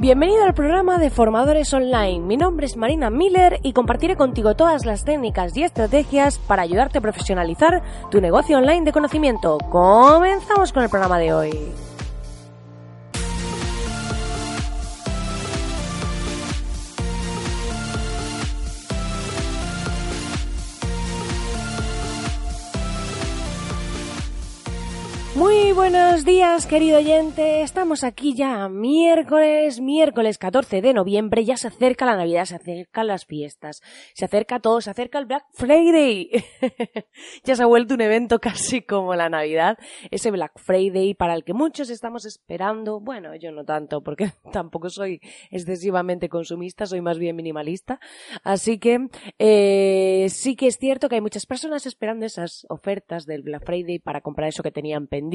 Bienvenido al programa de Formadores Online. Mi nombre es Marina Miller y compartiré contigo todas las técnicas y estrategias para ayudarte a profesionalizar tu negocio online de conocimiento. Comenzamos con el programa de hoy. Muy buenos días, querido oyente. Estamos aquí ya miércoles, miércoles 14 de noviembre. Ya se acerca la Navidad, se acercan las fiestas, se acerca todo, se acerca el Black Friday. ya se ha vuelto un evento casi como la Navidad. Ese Black Friday para el que muchos estamos esperando. Bueno, yo no tanto, porque tampoco soy excesivamente consumista, soy más bien minimalista. Así que eh, sí que es cierto que hay muchas personas esperando esas ofertas del Black Friday para comprar eso que tenían pendiente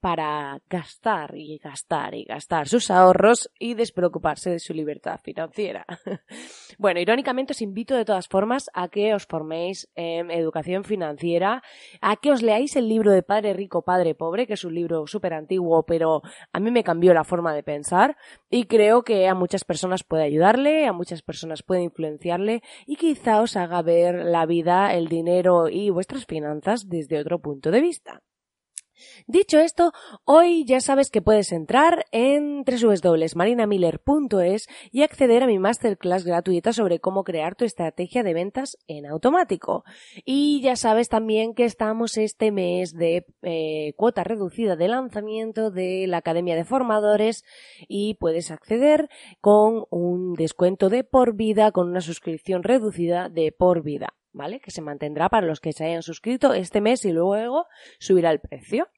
para gastar y gastar y gastar sus ahorros y despreocuparse de su libertad financiera. bueno, irónicamente os invito de todas formas a que os forméis en educación financiera, a que os leáis el libro de Padre Rico, Padre Pobre, que es un libro súper antiguo, pero a mí me cambió la forma de pensar y creo que a muchas personas puede ayudarle, a muchas personas puede influenciarle y quizá os haga ver la vida, el dinero y vuestras finanzas desde otro punto de vista. Dicho esto, hoy ya sabes que puedes entrar en www.marinamiller.es y acceder a mi masterclass gratuita sobre cómo crear tu estrategia de ventas en automático. Y ya sabes también que estamos este mes de eh, cuota reducida de lanzamiento de la Academia de Formadores y puedes acceder con un descuento de por vida, con una suscripción reducida de por vida. ¿Vale? Que se mantendrá para los que se hayan suscrito este mes y luego subirá el precio.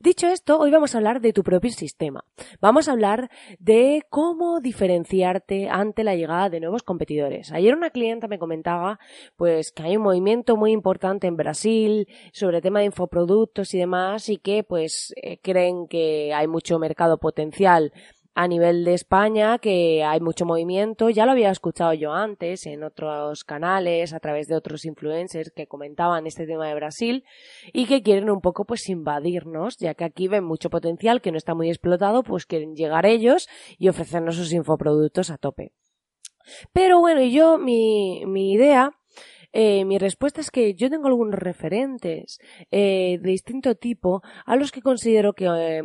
Dicho esto, hoy vamos a hablar de tu propio sistema. Vamos a hablar de cómo diferenciarte ante la llegada de nuevos competidores. Ayer una clienta me comentaba pues que hay un movimiento muy importante en Brasil sobre el tema de infoproductos y demás y que pues eh, creen que hay mucho mercado potencial a nivel de España que hay mucho movimiento. Ya lo había escuchado yo antes en otros canales, a través de otros influencers que comentaban este tema de Brasil y que quieren un poco pues invadirnos, ya que aquí ven mucho potencial que no está muy explotado, pues quieren llegar ellos y ofrecernos sus infoproductos a tope. Pero bueno, yo, mi, mi idea eh, mi respuesta es que yo tengo algunos referentes eh, de distinto tipo a los que considero que eh,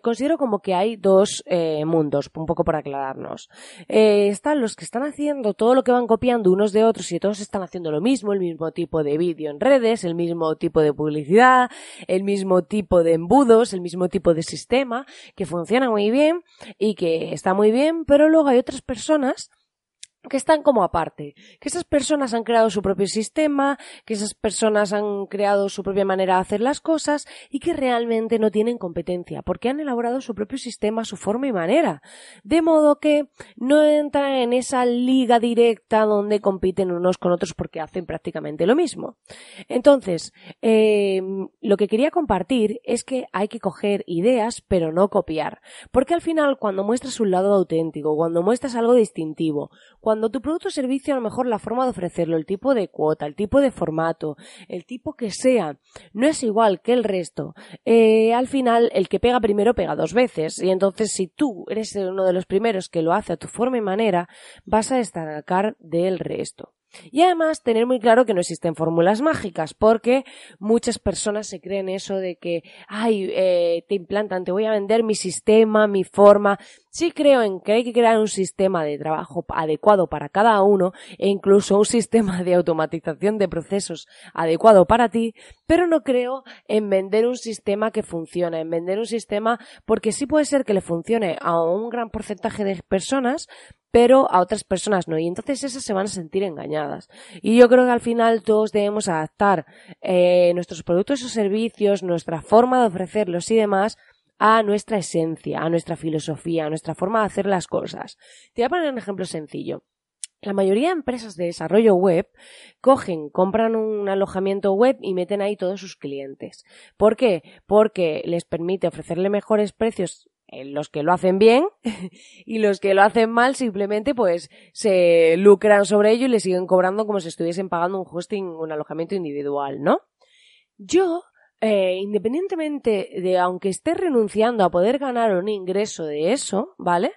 considero como que hay dos eh, mundos, un poco para aclararnos. Eh, están los que están haciendo todo lo que van copiando unos de otros y todos están haciendo lo mismo, el mismo tipo de vídeo en redes, el mismo tipo de publicidad, el mismo tipo de embudos, el mismo tipo de sistema, que funciona muy bien y que está muy bien, pero luego hay otras personas que están como aparte, que esas personas han creado su propio sistema, que esas personas han creado su propia manera de hacer las cosas y que realmente no tienen competencia, porque han elaborado su propio sistema, su forma y manera. De modo que no entran en esa liga directa donde compiten unos con otros porque hacen prácticamente lo mismo. Entonces, eh, lo que quería compartir es que hay que coger ideas pero no copiar, porque al final cuando muestras un lado auténtico, cuando muestras algo distintivo, tu producto o servicio, a lo mejor la forma de ofrecerlo, el tipo de cuota, el tipo de formato, el tipo que sea, no es igual que el resto, eh, al final el que pega primero pega dos veces. Y entonces si tú eres uno de los primeros que lo hace a tu forma y manera, vas a destacar del resto. Y además tener muy claro que no existen fórmulas mágicas, porque muchas personas se creen eso de que, ay, eh, te implantan, te voy a vender mi sistema, mi forma. Sí creo en que hay que crear un sistema de trabajo adecuado para cada uno e incluso un sistema de automatización de procesos adecuado para ti, pero no creo en vender un sistema que funcione, en vender un sistema porque sí puede ser que le funcione a un gran porcentaje de personas, pero a otras personas no. Y entonces esas se van a sentir engañadas. Y yo creo que al final todos debemos adaptar eh, nuestros productos o servicios, nuestra forma de ofrecerlos y demás a nuestra esencia, a nuestra filosofía, a nuestra forma de hacer las cosas. Te voy a poner un ejemplo sencillo. La mayoría de empresas de desarrollo web cogen, compran un alojamiento web y meten ahí todos sus clientes. ¿Por qué? Porque les permite ofrecerle mejores precios los que lo hacen bien y los que lo hacen mal simplemente pues se lucran sobre ello y le siguen cobrando como si estuviesen pagando un hosting, un alojamiento individual, ¿no? Yo, eh, independientemente de aunque esté renunciando a poder ganar un ingreso de eso, ¿vale?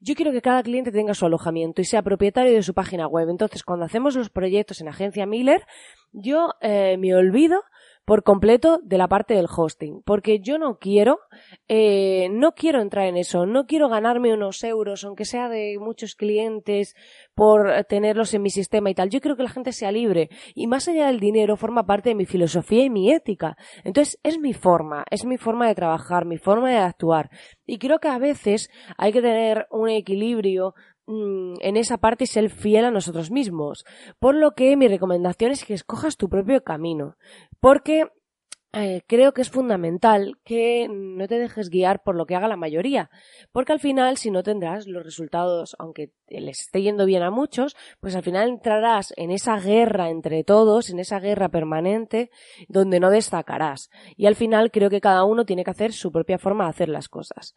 yo quiero que cada cliente tenga su alojamiento y sea propietario de su página web. Entonces, cuando hacemos los proyectos en Agencia Miller, yo eh, me olvido por completo de la parte del hosting, porque yo no quiero, eh, no quiero entrar en eso, no quiero ganarme unos euros, aunque sea de muchos clientes, por tenerlos en mi sistema y tal. Yo quiero que la gente sea libre y más allá del dinero forma parte de mi filosofía y mi ética. Entonces es mi forma, es mi forma de trabajar, mi forma de actuar. Y creo que a veces hay que tener un equilibrio en esa parte ser fiel a nosotros mismos. Por lo que mi recomendación es que escojas tu propio camino. Porque eh, creo que es fundamental que no te dejes guiar por lo que haga la mayoría, porque al final si no tendrás los resultados, aunque les esté yendo bien a muchos, pues al final entrarás en esa guerra entre todos, en esa guerra permanente, donde no destacarás. Y al final creo que cada uno tiene que hacer su propia forma de hacer las cosas.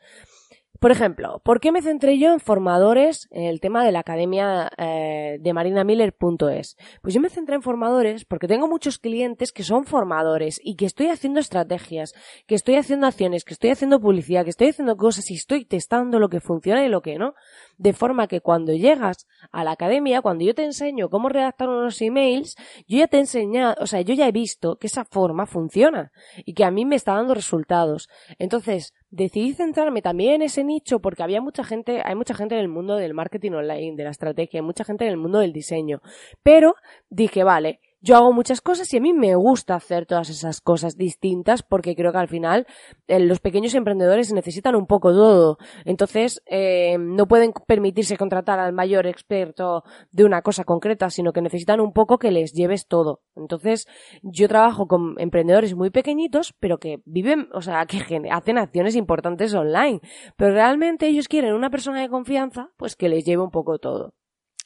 Por ejemplo, ¿por qué me centré yo en formadores en el tema de la academia eh, de marinamiller.es? Pues yo me centré en formadores porque tengo muchos clientes que son formadores y que estoy haciendo estrategias, que estoy haciendo acciones, que estoy haciendo publicidad, que estoy haciendo cosas y estoy testando lo que funciona y lo que no. De forma que cuando llegas a la academia, cuando yo te enseño cómo redactar unos emails, yo ya te he enseñado, o sea, yo ya he visto que esa forma funciona y que a mí me está dando resultados. Entonces, decidí centrarme también en ese nicho porque había mucha gente, hay mucha gente en el mundo del marketing online, de la estrategia, hay mucha gente en el mundo del diseño. Pero dije, vale, yo hago muchas cosas y a mí me gusta hacer todas esas cosas distintas porque creo que al final eh, los pequeños emprendedores necesitan un poco todo. Entonces, eh, no pueden permitirse contratar al mayor experto de una cosa concreta, sino que necesitan un poco que les lleves todo. Entonces, yo trabajo con emprendedores muy pequeñitos, pero que viven, o sea, que hacen acciones importantes online. Pero realmente ellos quieren una persona de confianza, pues que les lleve un poco todo.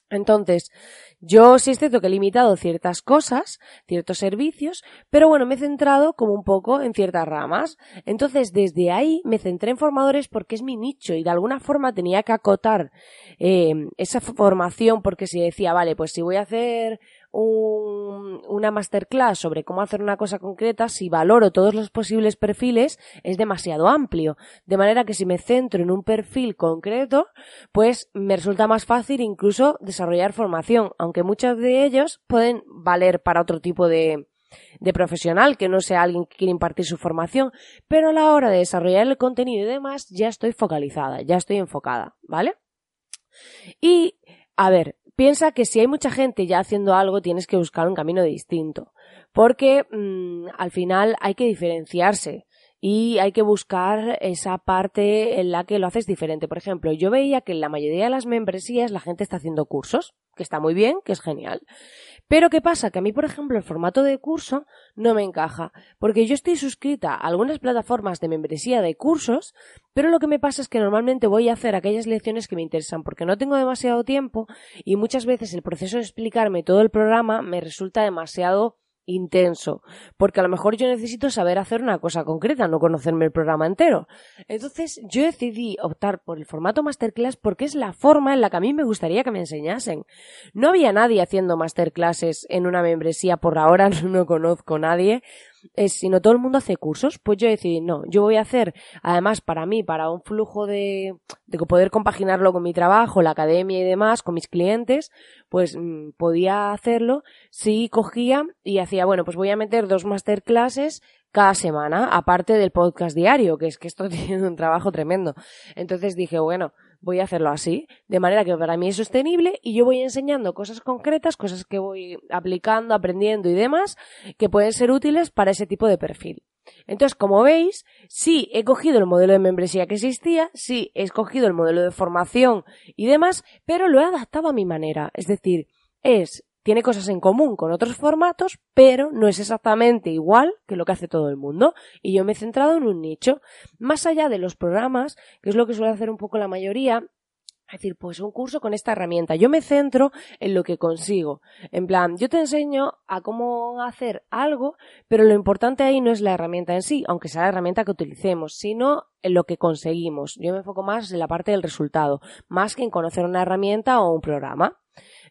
Entonces, yo sí es cierto que he limitado ciertas cosas, ciertos servicios, pero bueno, me he centrado como un poco en ciertas ramas. Entonces, desde ahí me centré en formadores porque es mi nicho y de alguna forma tenía que acotar eh, esa formación porque si decía, vale, pues si voy a hacer un, una masterclass sobre cómo hacer una cosa concreta, si valoro todos los posibles perfiles, es demasiado amplio. De manera que si me centro en un perfil concreto, pues me resulta más fácil incluso desarrollar formación, aunque muchos de ellos pueden valer para otro tipo de, de profesional, que no sea alguien que quiere impartir su formación, pero a la hora de desarrollar el contenido y demás, ya estoy focalizada, ya estoy enfocada, ¿vale? Y, a ver, piensa que si hay mucha gente ya haciendo algo, tienes que buscar un camino distinto. Porque mm, al final hay que diferenciarse y hay que buscar esa parte en la que lo haces diferente. Por ejemplo, yo veía que en la mayoría de las membresías la gente está haciendo cursos, que está muy bien, que es genial. Pero ¿qué pasa? Que a mí, por ejemplo, el formato de curso no me encaja, porque yo estoy suscrita a algunas plataformas de membresía de cursos, pero lo que me pasa es que normalmente voy a hacer aquellas lecciones que me interesan, porque no tengo demasiado tiempo y muchas veces el proceso de explicarme todo el programa me resulta demasiado intenso, porque a lo mejor yo necesito saber hacer una cosa concreta, no conocerme el programa entero. Entonces yo decidí optar por el formato masterclass porque es la forma en la que a mí me gustaría que me enseñasen. No había nadie haciendo masterclasses en una membresía, por ahora no conozco a nadie, es, si no todo el mundo hace cursos, pues yo decidí, no, yo voy a hacer, además para mí, para un flujo de, de poder compaginarlo con mi trabajo, la academia y demás, con mis clientes, pues mm, podía hacerlo si cogía y hacía, bueno, pues voy a meter dos masterclasses cada semana, aparte del podcast diario, que es que esto tiene un trabajo tremendo. Entonces dije, bueno, voy a hacerlo así, de manera que para mí es sostenible y yo voy enseñando cosas concretas, cosas que voy aplicando, aprendiendo y demás, que pueden ser útiles para ese tipo de perfil. Entonces, como veis, sí he cogido el modelo de membresía que existía, sí he escogido el modelo de formación y demás, pero lo he adaptado a mi manera. Es decir, es tiene cosas en común con otros formatos, pero no es exactamente igual que lo que hace todo el mundo. Y yo me he centrado en un nicho. Más allá de los programas, que es lo que suele hacer un poco la mayoría, es decir, pues un curso con esta herramienta. Yo me centro en lo que consigo. En plan, yo te enseño a cómo hacer algo, pero lo importante ahí no es la herramienta en sí, aunque sea la herramienta que utilicemos, sino en lo que conseguimos. Yo me enfoco más en la parte del resultado, más que en conocer una herramienta o un programa.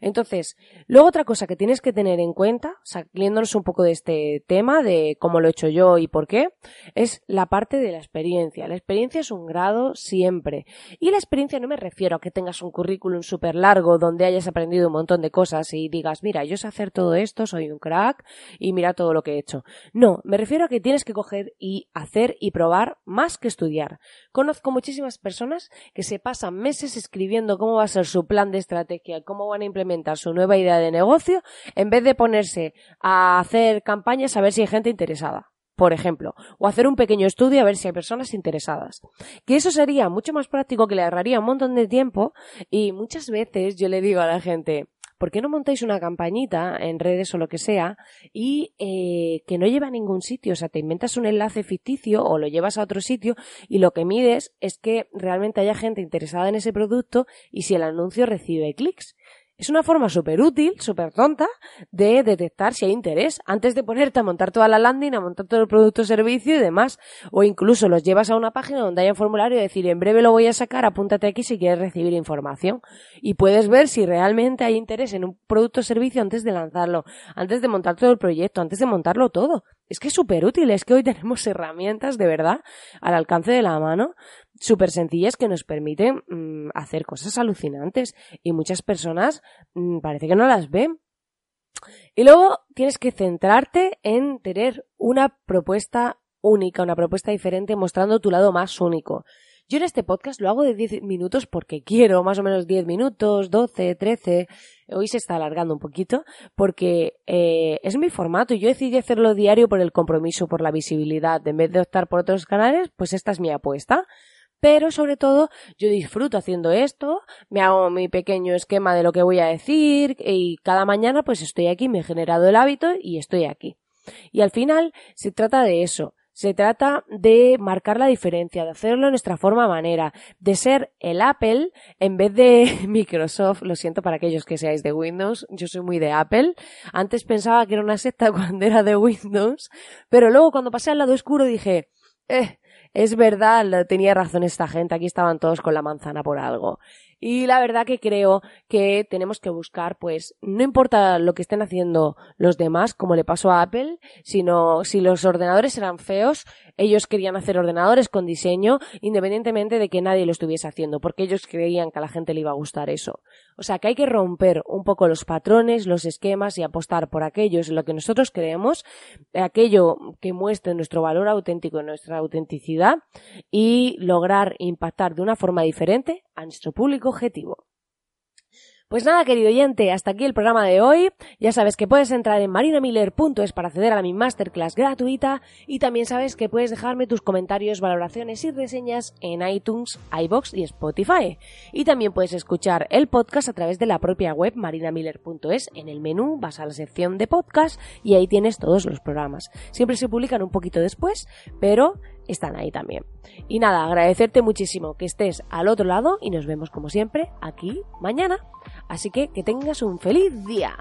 Entonces, luego otra cosa que tienes que tener en cuenta, saliéndonos un poco de este tema, de cómo lo he hecho yo y por qué, es la parte de la experiencia. La experiencia es un grado siempre. Y la experiencia no me refiero a que tengas un currículum súper largo donde hayas aprendido un montón de cosas y digas, mira, yo sé hacer todo esto, soy un crack y mira todo lo que he hecho. No, me refiero a que tienes que coger y hacer y probar más que estudiar. Conozco muchísimas personas que se pasan meses escribiendo cómo va a ser su plan de estrategia, cómo van a implementar su nueva idea de negocio en vez de ponerse a hacer campañas a ver si hay gente interesada por ejemplo, o hacer un pequeño estudio a ver si hay personas interesadas. Que eso sería mucho más práctico, que le agarraría un montón de tiempo y muchas veces yo le digo a la gente, ¿por qué no montáis una campañita en redes o lo que sea y eh, que no lleva a ningún sitio? O sea, te inventas un enlace ficticio o lo llevas a otro sitio y lo que mides es que realmente haya gente interesada en ese producto y si el anuncio recibe clics. Es una forma súper útil, súper tonta, de detectar si hay interés antes de ponerte a montar toda la landing, a montar todo el producto servicio y demás. O incluso los llevas a una página donde haya un formulario y decir, en breve lo voy a sacar, apúntate aquí si quieres recibir información. Y puedes ver si realmente hay interés en un producto o servicio antes de lanzarlo, antes de montar todo el proyecto, antes de montarlo todo. Es que es súper útil, es que hoy tenemos herramientas de verdad al alcance de la mano súper sencillas que nos permiten mm, hacer cosas alucinantes y muchas personas mm, parece que no las ven. Y luego tienes que centrarte en tener una propuesta única, una propuesta diferente mostrando tu lado más único. Yo en este podcast lo hago de 10 minutos porque quiero, más o menos 10 minutos, 12, 13. Hoy se está alargando un poquito porque eh, es mi formato yo decidí hacerlo diario por el compromiso, por la visibilidad. En vez de optar por otros canales, pues esta es mi apuesta pero sobre todo yo disfruto haciendo esto, me hago mi pequeño esquema de lo que voy a decir y cada mañana pues estoy aquí, me he generado el hábito y estoy aquí. Y al final se trata de eso, se trata de marcar la diferencia, de hacerlo de nuestra forma manera, de ser el Apple en vez de Microsoft. Lo siento para aquellos que seáis de Windows, yo soy muy de Apple. Antes pensaba que era una secta cuando era de Windows, pero luego cuando pasé al lado oscuro dije, eh, es verdad, tenía razón esta gente, aquí estaban todos con la manzana por algo. Y la verdad que creo que tenemos que buscar, pues, no importa lo que estén haciendo los demás, como le pasó a Apple, sino si los ordenadores eran feos, ellos querían hacer ordenadores con diseño, independientemente de que nadie lo estuviese haciendo, porque ellos creían que a la gente le iba a gustar eso. O sea que hay que romper un poco los patrones, los esquemas y apostar por aquellos en lo que nosotros creemos, aquello que muestre nuestro valor auténtico, nuestra autenticidad y lograr impactar de una forma diferente a nuestro público objetivo. Pues nada, querido oyente, hasta aquí el programa de hoy. Ya sabes que puedes entrar en marinamiller.es para acceder a mi masterclass gratuita y también sabes que puedes dejarme tus comentarios, valoraciones y reseñas en iTunes, iBox y Spotify. Y también puedes escuchar el podcast a través de la propia web marinamiller.es. En el menú vas a la sección de podcast y ahí tienes todos los programas. Siempre se publican un poquito después, pero están ahí también. Y nada, agradecerte muchísimo que estés al otro lado y nos vemos como siempre aquí mañana. Así que que tengas un feliz día.